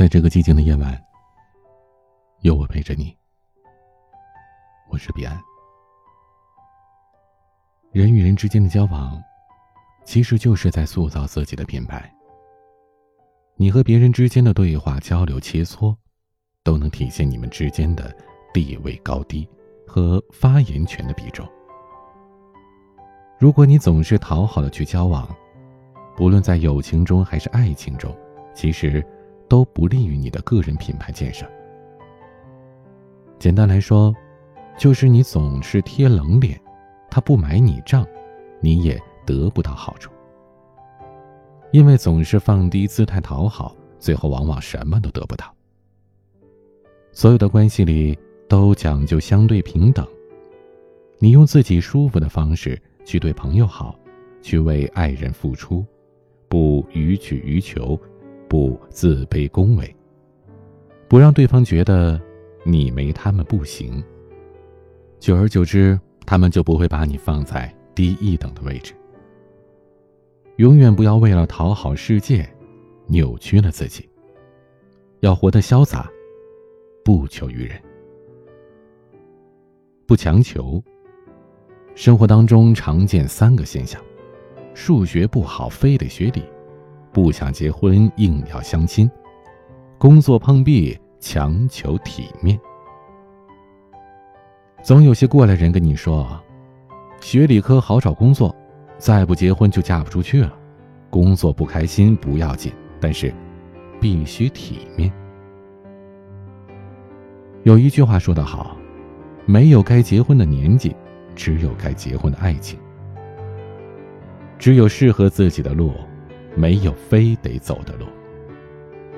在这个寂静的夜晚，有我陪着你。我是彼岸。人与人之间的交往，其实就是在塑造自己的品牌。你和别人之间的对话、交流、切磋，都能体现你们之间的地位高低和发言权的比重。如果你总是讨好的去交往，不论在友情中还是爱情中，其实。都不利于你的个人品牌建设。简单来说，就是你总是贴冷脸，他不买你账，你也得不到好处。因为总是放低姿态讨好，最后往往什么都得不到。所有的关系里都讲究相对平等，你用自己舒服的方式去对朋友好，去为爱人付出，不予取予求。不自卑恭维，不让对方觉得你没他们不行。久而久之，他们就不会把你放在低一等的位置。永远不要为了讨好世界，扭曲了自己。要活得潇洒，不求于人，不强求。生活当中常见三个现象：数学不好，非得学理。不想结婚，硬要相亲；工作碰壁，强求体面。总有些过来人跟你说：“学理科好找工作，再不结婚就嫁不出去了。工作不开心不要紧，但是必须体面。”有一句话说得好：“没有该结婚的年纪，只有该结婚的爱情。只有适合自己的路。”没有非得走的路。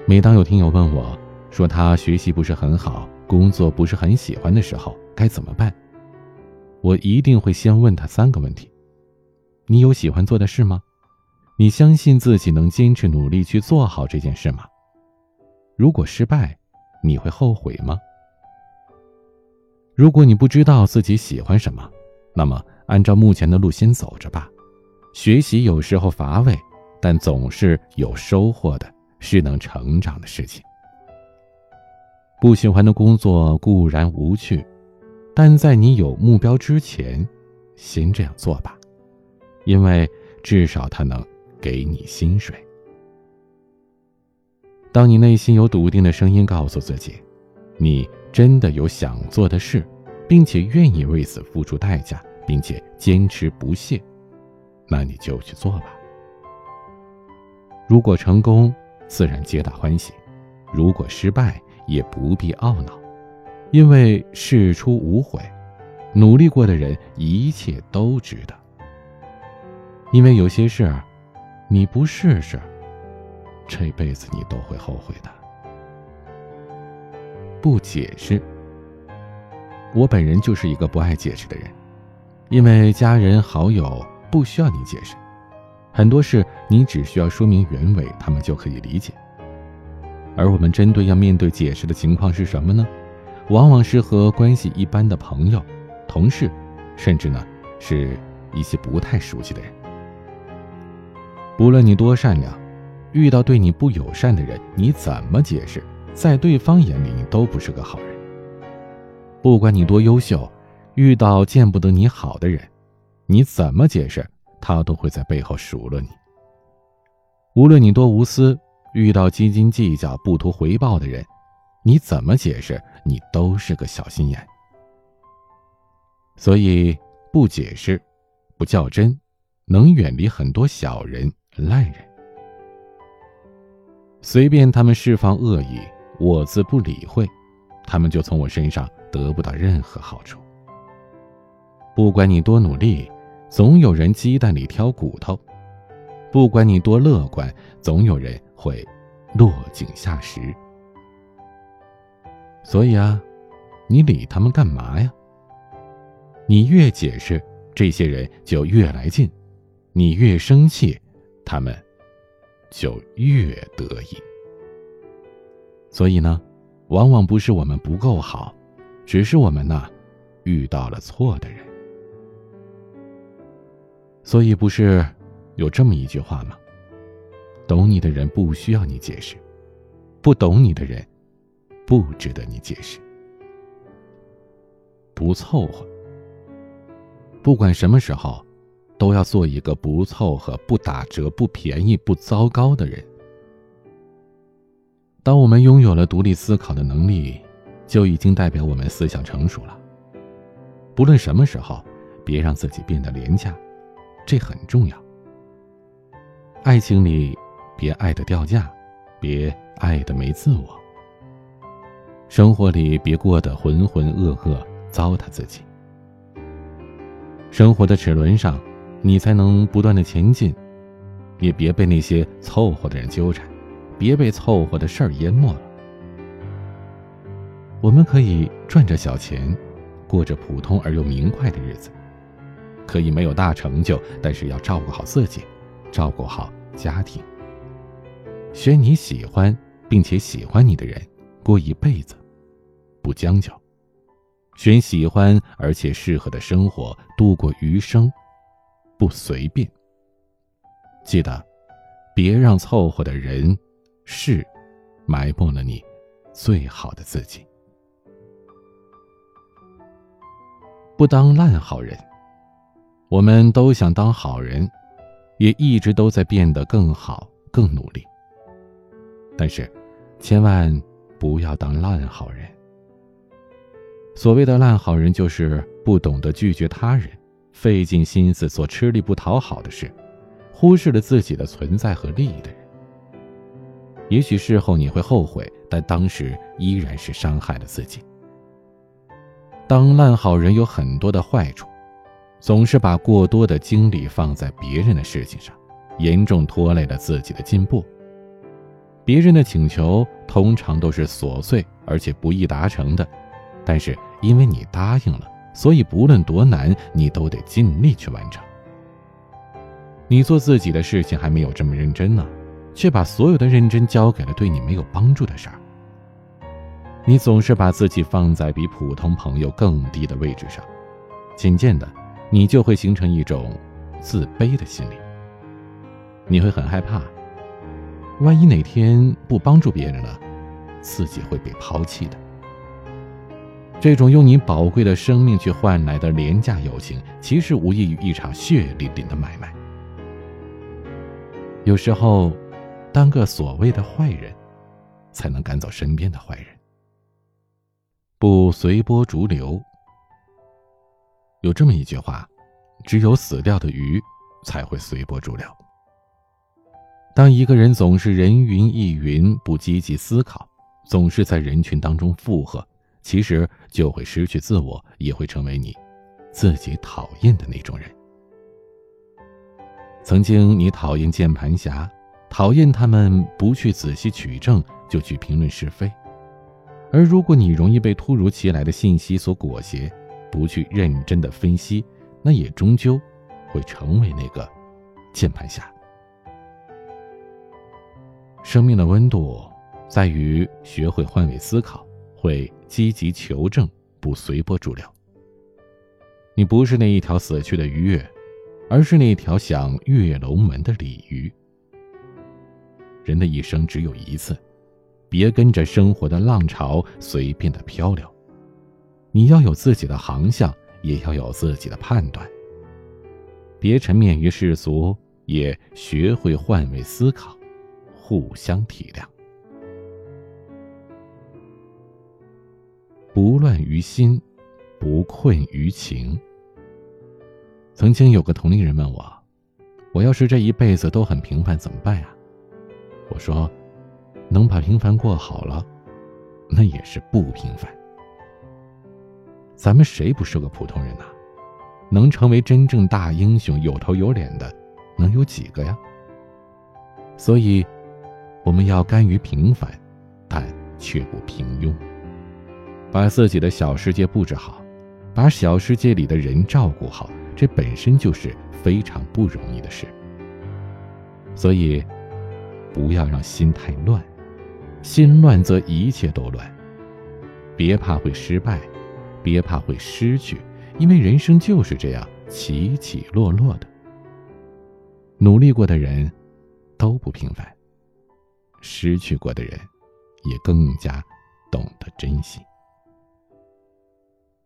每当有听友问我，说他学习不是很好，工作不是很喜欢的时候，该怎么办？我一定会先问他三个问题：你有喜欢做的事吗？你相信自己能坚持努力去做好这件事吗？如果失败，你会后悔吗？如果你不知道自己喜欢什么，那么按照目前的路先走着吧。学习有时候乏味。但总是有收获的，是能成长的事情。不喜欢的工作固然无趣，但在你有目标之前，先这样做吧，因为至少它能给你薪水。当你内心有笃定的声音告诉自己，你真的有想做的事，并且愿意为此付出代价，并且坚持不懈，那你就去做吧。如果成功，自然皆大欢喜；如果失败，也不必懊恼，因为事出无悔，努力过的人一切都值得。因为有些事，你不试试，这辈子你都会后悔的。不解释，我本人就是一个不爱解释的人，因为家人好友不需要你解释。很多事你只需要说明原委，他们就可以理解。而我们针对要面对解释的情况是什么呢？往往是和关系一般的朋友、同事，甚至呢是一些不太熟悉的人。不论你多善良，遇到对你不友善的人，你怎么解释，在对方眼里你都不是个好人。不管你多优秀，遇到见不得你好的人，你怎么解释？他都会在背后数落你。无论你多无私，遇到斤斤计较、不图回报的人，你怎么解释，你都是个小心眼。所以，不解释，不较真，能远离很多小人、烂人。随便他们释放恶意，我自不理会，他们就从我身上得不到任何好处。不管你多努力。总有人鸡蛋里挑骨头，不管你多乐观，总有人会落井下石。所以啊，你理他们干嘛呀？你越解释，这些人就越来劲；你越生气，他们就越得意。所以呢，往往不是我们不够好，只是我们呢遇到了错的人。所以不是有这么一句话吗？懂你的人不需要你解释，不懂你的人，不值得你解释。不凑合。不管什么时候，都要做一个不凑合、不打折、不便宜、不糟糕的人。当我们拥有了独立思考的能力，就已经代表我们思想成熟了。不论什么时候，别让自己变得廉价，这很重要。爱情里，别爱的掉价，别爱的没自我。生活里，别过得浑浑噩噩，糟蹋自己。生活的齿轮上，你才能不断的前进，也别被那些凑合的人纠缠，别被凑合的事儿淹没了。我们可以赚着小钱，过着普通而又明快的日子，可以没有大成就，但是要照顾好自己，照顾好家庭，选你喜欢并且喜欢你的人，过一辈子，不将就。选喜欢而且适合的生活度过余生，不随便。记得，别让凑合的人、事，埋没了你最好的自己。不当烂好人。我们都想当好人，也一直都在变得更好、更努力。但是，千万不要当烂好人。所谓的烂好人，就是不懂得拒绝他人，费尽心思做吃力不讨好的事，忽视了自己的存在和利益的人。也许事后你会后悔，但当时依然是伤害了自己。当烂好人有很多的坏处，总是把过多的精力放在别人的事情上，严重拖累了自己的进步。别人的请求通常都是琐碎而且不易达成的。但是因为你答应了，所以不论多难，你都得尽力去完成。你做自己的事情还没有这么认真呢，却把所有的认真交给了对你没有帮助的事儿。你总是把自己放在比普通朋友更低的位置上，渐渐的，你就会形成一种自卑的心理。你会很害怕，万一哪天不帮助别人了，自己会被抛弃的。这种用你宝贵的生命去换来的廉价友情，其实无异于一场血淋淋的买卖。有时候，当个所谓的坏人，才能赶走身边的坏人。不随波逐流。有这么一句话：只有死掉的鱼才会随波逐流。当一个人总是人云亦云，不积极思考，总是在人群当中附和。其实就会失去自我，也会成为你自己讨厌的那种人。曾经你讨厌键盘侠，讨厌他们不去仔细取证就去评论是非；而如果你容易被突如其来的信息所裹挟，不去认真的分析，那也终究会成为那个键盘侠。生命的温度在于学会换位思考。会积极求证，不随波逐流。你不是那一条死去的鱼跃，而是那条想跃龙门的鲤鱼。人的一生只有一次，别跟着生活的浪潮随便的漂流。你要有自己的航向，也要有自己的判断。别沉湎于世俗，也学会换位思考，互相体谅。不乱于心，不困于情。曾经有个同龄人问我：“我要是这一辈子都很平凡怎么办呀？”我说：“能把平凡过好了，那也是不平凡。咱们谁不是个普通人呐？能成为真正大英雄、有头有脸的，能有几个呀？所以，我们要甘于平凡，但却不平庸。”把自己的小世界布置好，把小世界里的人照顾好，这本身就是非常不容易的事。所以，不要让心太乱，心乱则一切都乱。别怕会失败，别怕会失去，因为人生就是这样起起落落的。努力过的人，都不平凡；失去过的人，也更加懂得珍惜。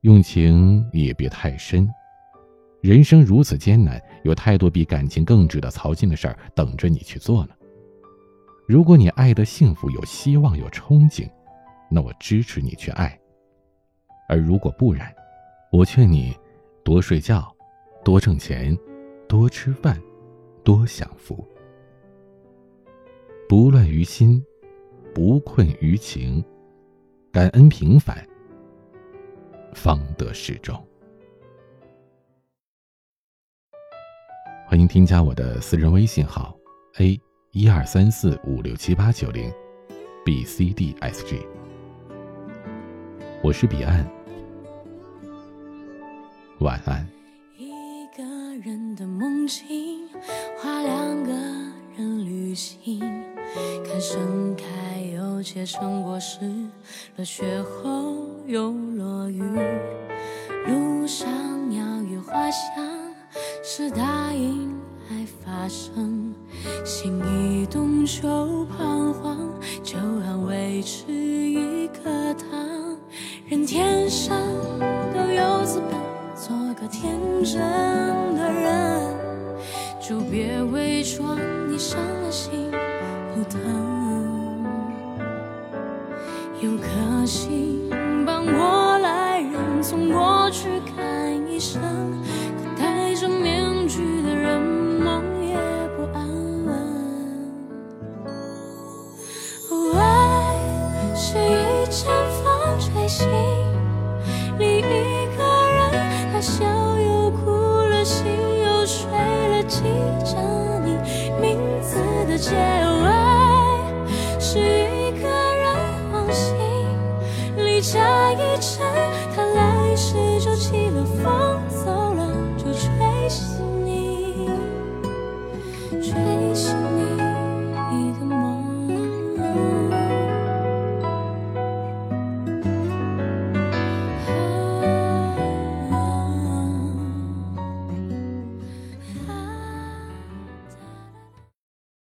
用情也别太深，人生如此艰难，有太多比感情更值得操心的事儿等着你去做呢。如果你爱的幸福有希望有憧憬，那我支持你去爱；而如果不然，我劝你多睡觉，多挣钱，多吃饭，多享福。不乱于心，不困于情，感恩平凡。方得始终。欢迎添加我的私人微信号：a 一二三四五六七八九零，b c d s g。我是彼岸，晚安。一个人的梦境，画两个人旅行，看盛开又结成果实，落雪后。又落雨，路上鸟语花香，是答应爱发生。心一动就彷愿天上都有资本做个天真的人，就别伪装你伤了心不疼，有颗心。